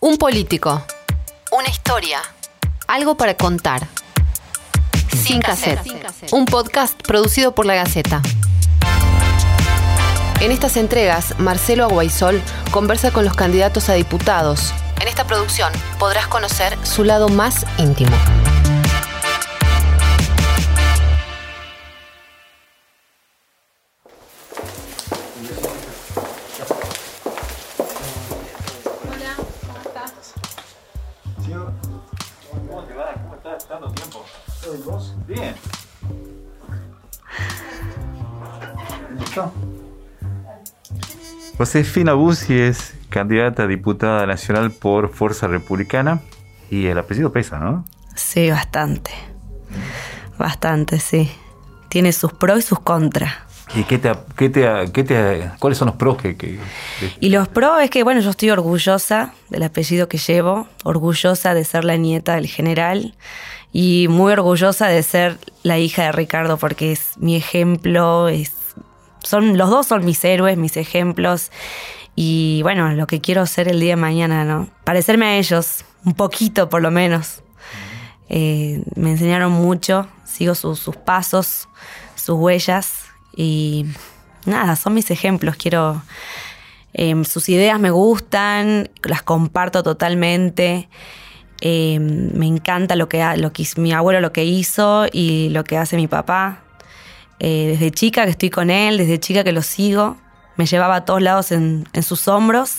Un político. Una historia. Algo para contar. Sin cassette. Un podcast producido por La Gaceta. En estas entregas, Marcelo Aguaisol conversa con los candidatos a diputados. En esta producción podrás conocer su lado más íntimo. Josefina Bussi es candidata a diputada nacional por Fuerza Republicana y el apellido pesa, ¿no? Sí, bastante. Bastante, sí. Tiene sus pros y sus contras. ¿Y qué te, qué te, qué te, cuáles son los pros que... que- Y los pros es que, bueno, yo estoy orgullosa del apellido que llevo, orgullosa de ser la nieta del general y muy orgullosa de ser la hija de Ricardo porque es mi ejemplo, es, son, los dos son mis héroes, mis ejemplos y bueno, lo que quiero ser el día de mañana, ¿no? Parecerme a ellos, un poquito por lo menos. Eh, me enseñaron mucho, sigo sus- pasos, sus huellas y nada, son mis ejemplos. Quiero, eh, sus ideas me gustan, las comparto totalmente. Eh, me encanta lo que, lo que mi abuelo, lo que hizo y lo que hace mi papá. Eh, desde chica que estoy con él, desde chica que lo sigo, me llevaba a todos lados en, en sus hombros.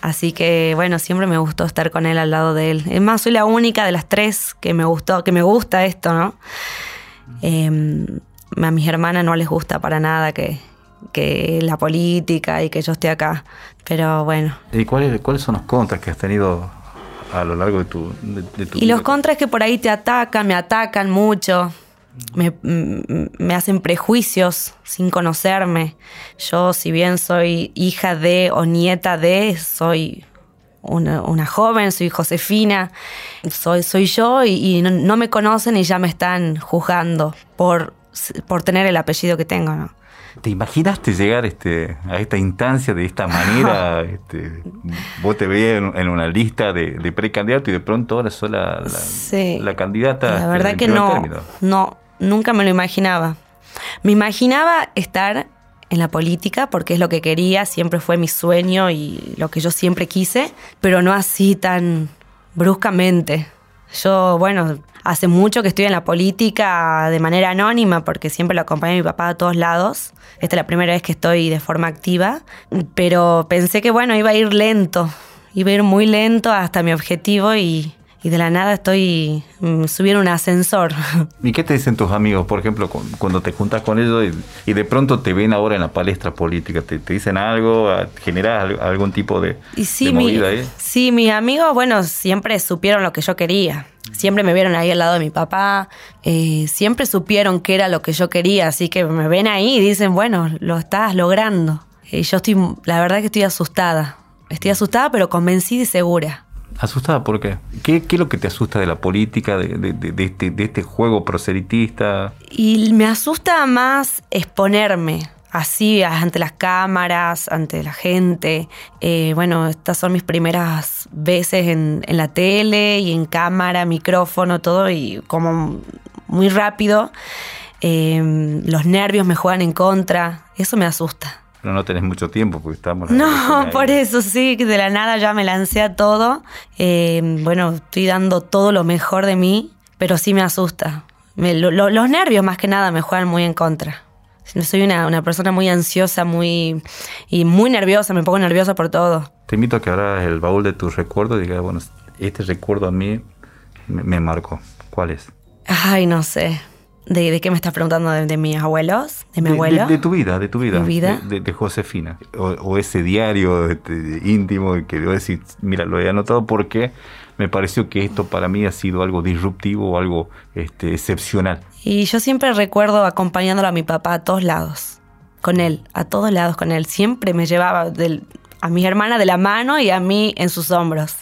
Así que bueno, siempre me gustó estar con él al lado de él. Es más, soy la única de las tres que me gustó, que me gusta esto, ¿no? Eh, a mis hermanas no les gusta para nada que, que la política y que yo esté acá. Pero bueno. ¿Y cuáles, cuáles son los contras que has tenido a lo largo de tu, de, de tu Y los vida? contras es que por ahí te atacan, me atacan mucho, me, mm, me hacen prejuicios sin conocerme. Yo, si bien soy hija de o nieta de, soy una, una joven, soy Josefina, soy, soy yo y, y no, no me conocen y ya me están juzgando por, por tener el apellido que tengo, ¿no? ¿Te imaginaste llegar este, a esta instancia de esta manera? este, vos te veías en, en una lista de, de precandidato y de pronto ahora sos la, la, Sí. la candidata. La verdad que no, término. no, nunca me lo imaginaba. Me imaginaba estar en la política porque es lo que quería, siempre fue mi sueño y lo que yo siempre quise, pero no así tan bruscamente. Yo, bueno, hace mucho que estoy en la política de manera anónima porque siempre lo acompañé a mi papá a todos lados. Esta es la primera vez que estoy de forma activa, pero pensé que, bueno, iba a ir lento, iba a ir muy lento hasta mi objetivo y, y de la nada estoy mm, subiendo un ascensor. ¿Y qué te dicen tus amigos, por ejemplo, cu- cuando te juntas con ellos y, y de pronto te ven ahora en la palestra política? ¿Te, te dicen algo? ¿Generas al- algún tipo de, Y sí, de mi- movida ahí? sí, mis amigos, bueno, siempre supieron lo que yo quería. Siempre me vieron ahí al lado de mi papá. eh, siempre supieron qué era lo que yo quería. Así que me ven ahí y dicen, bueno, lo estás logrando. Y yo estoy, la verdad que estoy asustada. Estoy asustada, pero convencida y segura. ¿Asustada por qué? ¿Qué, es lo que te asusta de la política, de, de- de- de este, de este juego proselitista? Y me asusta más exponerme así ante las cámaras, ante la gente. Eh, bueno, estas son mis primeras veces en, en la tele y en cámara, micrófono, todo, y como muy rápido. Eh, los nervios me juegan en contra. Eso me asusta. Pero no tenés mucho tiempo porque estamos... No, por eso sí, que de la nada ya me lancé a todo. Eh, bueno, estoy dando todo lo mejor de mí, pero sí me asusta. Me- lo- lo- los nervios más que nada me juegan muy en contra. Soy una, una persona muy ansiosa, muy y muy nerviosa, me pongo nerviosa por todo. Te invito a que abras el baúl de tus recuerdos y digas, bueno, este recuerdo a mí me, me marcó. ¿Cuál es? Ay, no sé. ¿De, de qué me estás preguntando? ¿De, de mis abuelos? ¿De mi De- abuelo? De, tu vida, de tu vida. ¿Mi vida? De, Josefina. O, o ese diario íntimo que yo decir, mira, lo he anotado porque me pareció que esto para mí ha sido algo disruptivo o algo este, excepcional. Y yo siempre recuerdo acompañándolo a mi papá a todos lados, con él, a todos lados con él. Siempre me llevaba del- a mis hermanas de la mano y a mí en sus hombros.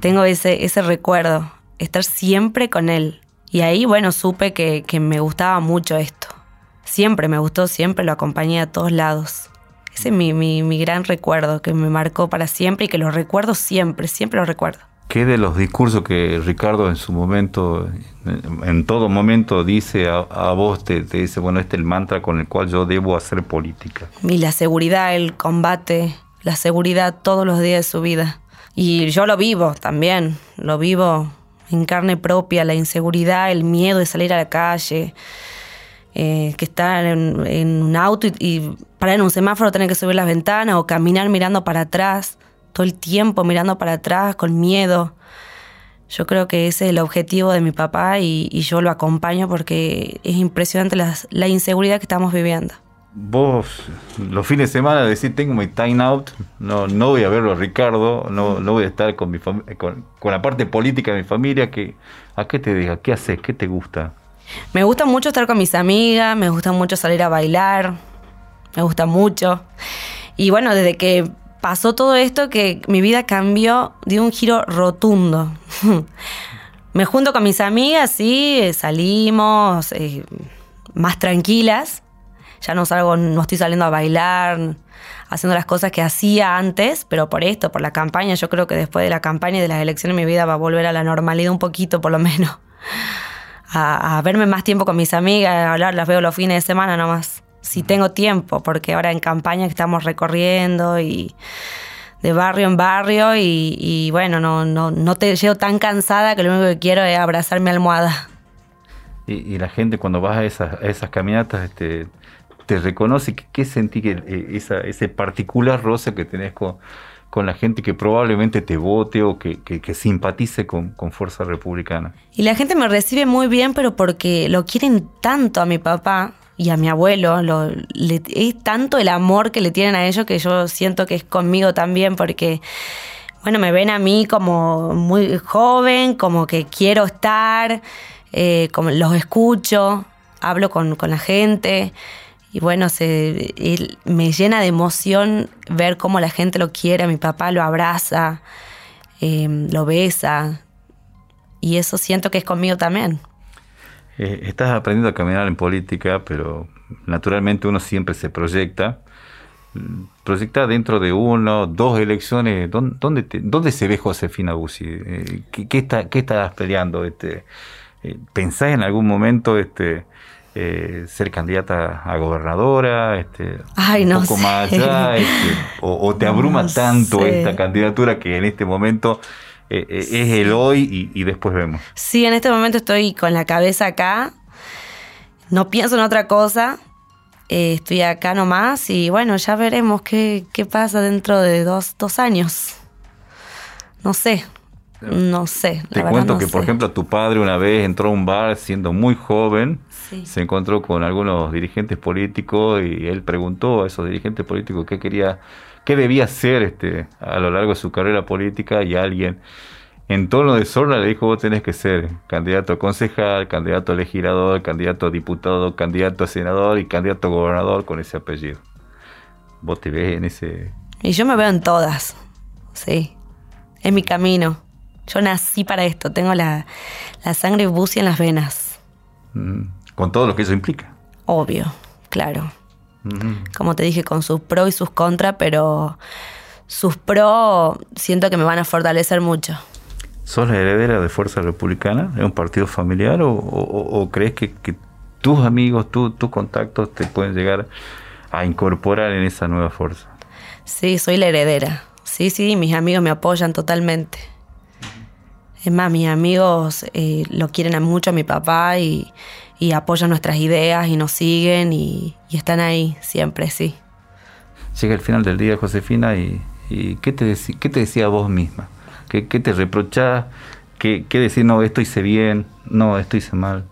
Tengo ese, ese recuerdo, estar siempre con él. Y ahí, bueno, supe que, que me gustaba mucho esto. Siempre me gustó, siempre lo acompañé a todos lados. Ese es mi, mi, mi gran recuerdo que me marcó para siempre y que lo recuerdo siempre, siempre lo recuerdo. ¿Qué de los discursos que Ricardo en su momento, en todo momento dice a, a vos, te, te, dice, bueno, este es el mantra con el cual yo debo hacer política? Y la seguridad, el combate, la seguridad todos los días de su vida. Y yo lo vivo también, lo vivo en carne propia, la inseguridad, el miedo de salir a la calle, eh, que estar en, un auto y, y parar en un semáforo, tener que subir las ventanas o caminar mirando para atrás, todo el tiempo mirando para atrás con miedo. Yo creo que ese es el objetivo de mi papá y, y yo lo acompaño porque es impresionante la, la inseguridad que estamos viviendo vos los fines de semana decir tengo mi time out, no, no voy a verlo a Ricardo, no, no voy a estar con, mi con, con, la parte política de mi familia, que, ¿a qué te diga? ¿Qué haces? ¿Qué te gusta? Me gusta mucho estar con mis amigas, me gusta mucho salir a bailar, me gusta mucho. Y bueno, desde que pasó todo esto, que mi vida cambió, dio un giro rotundo. me junto con mis amigas, sí, salimos eh, más tranquilas ya no salgo, no estoy saliendo a bailar, haciendo las cosas que hacía antes, pero por esto, por la campaña, yo creo que después de la campaña y de las elecciones mi vida va a volver a la normalidad un poquito por lo menos. A, a verme más tiempo con mis amigas, a hablar, las veo los fines de semana nomás. Si tengo tiempo, porque ahora en campaña estamos recorriendo y de barrio en barrio y, y bueno, no, no, no te llevo tan cansada que lo único que quiero es abrazar mi almohada. Y, y la gente cuando vas a esas, a esas caminatas, este, te reconoce, ¿qué sentí que eh, esa, ese particular roce que tenés con, con la gente que probablemente te vote o que, que, simpatice con, con, Fuerza Republicana? Y la gente me recibe muy bien, pero porque lo quieren tanto a mi papá y a mi abuelo, es tanto el amor que le tienen a ellos que yo siento que es conmigo también, porque bueno, me ven a mí como muy joven, como que quiero estar, eh, como los escucho, hablo con, con la gente y bueno, se, él, me llena de emoción ver cómo la gente lo quiere, mi papá lo abraza, eh, lo besa, y eso siento que es conmigo también. Eh, estás aprendiendo a caminar en política, pero naturalmente uno siempre se proyecta. Proyecta dentro de uno, dos elecciones. ¿Dónde, te, dónde se ve Josefina Bussi? Eh, ¿qué, qué, está, ¿Qué estás peleando? Este, eh, ¿Pensás en algún momento este, eh, ser candidata a gobernadora, este, Ay, no un poco sé. más allá, este, o, o, te abruma no tanto sé. esta candidatura que en este momento eh, eh, es el hoy y, y, después vemos. Sí, en este momento estoy con la cabeza acá, no pienso en otra cosa, eh, estoy acá nomás y bueno, ya veremos qué, qué pasa dentro de dos, dos años. No sé, no sé. Te cuento no que, sé. por ejemplo, tu padre una vez entró a un bar siendo muy joven, sí. se encontró con algunos dirigentes políticos y él preguntó a esos dirigentes políticos qué quería, qué debía hacer este, a lo largo de su carrera política y alguien en tono de sorna le dijo vos tenés que ser candidato a concejal, candidato a legislador, candidato a diputado, candidato a senador y candidato a gobernador con ese apellido. Vos te ves en ese... Y yo me veo en todas, sí. Es mi camino. Yo nací para esto, tengo la, la sangre bucia en las venas. Mm, con todo lo que eso implica. Obvio, claro. Mm. Como te dije, con sus pros y sus contras, pero sus pros siento que me van a fortalecer mucho. ¿Sos la heredera de Fuerza Republicana? ¿Es un partido familiar o, o, o crees que, que, tus amigos, tu, tus contactos te pueden llegar a incorporar en esa nueva fuerza? Sí, soy la heredera. Sí, sí, mis amigos me apoyan totalmente. Es más, mis amigos eh, lo quieren mucho a mi papá y, y, apoyan nuestras ideas y nos siguen y, y, están ahí siempre, sí. Llega el final del día, Josefina, y, y ¿qué, te ¿qué te decía vos misma? ¿Qué, qué te reprochás? ¿Qué, ¿Qué decir, no, esto hice bien, no, esto hice mal?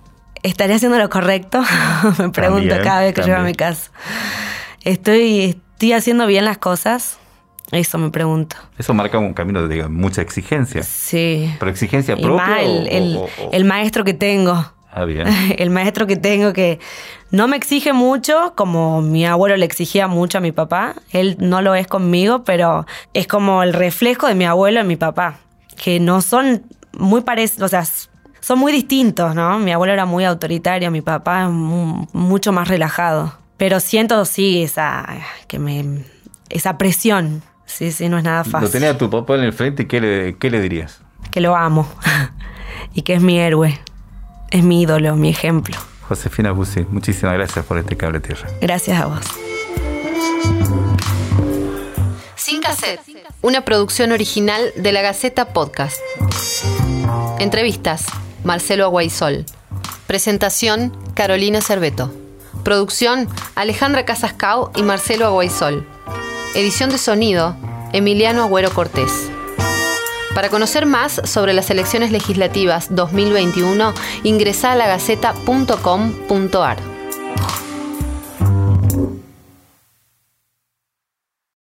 ¿Estaré haciendo lo correcto? Me pregunto también, cada vez que también. llego a mi casa. ¿Estoy, ¿Estoy haciendo bien las cosas? Eso me pregunto. Eso marca un camino de mucha exigencia. Sí. ¿Pero exigencia propia? El, el, o, o, o, el, maestro que tengo. Ah, bien. El maestro que tengo que no me exige mucho, como mi abuelo le exigía mucho a mi papá. Él no lo es conmigo, pero es como el reflejo de mi abuelo y mi papá. Que no son muy parecidos, o sea, son muy distintos, ¿no? Mi abuelo era muy autoritario, mi papá es mucho más relajado. Pero siento, sí, esa que me, esa presión. Sí, sí, no es nada fácil. Lo tenía a tu papá en el frente y ¿qué le, qué le dirías? Que lo amo y que es mi héroe, es mi ídolo, mi ejemplo. Josefina Bussi, muchísimas gracias por este cable tierra. Gracias a vos. Sin cassette, una producción original de la Gaceta Podcast. Entrevistas, Marcelo Aguaisol. Presentación, Carolina Cerveto. Producción, Alejandra Casascao y Marcelo Aguaisol. Edición de sonido, Emiliano Agüero Cortés. Para conocer más sobre las elecciones legislativas 2021, ingresa a lagaceta.com.ar.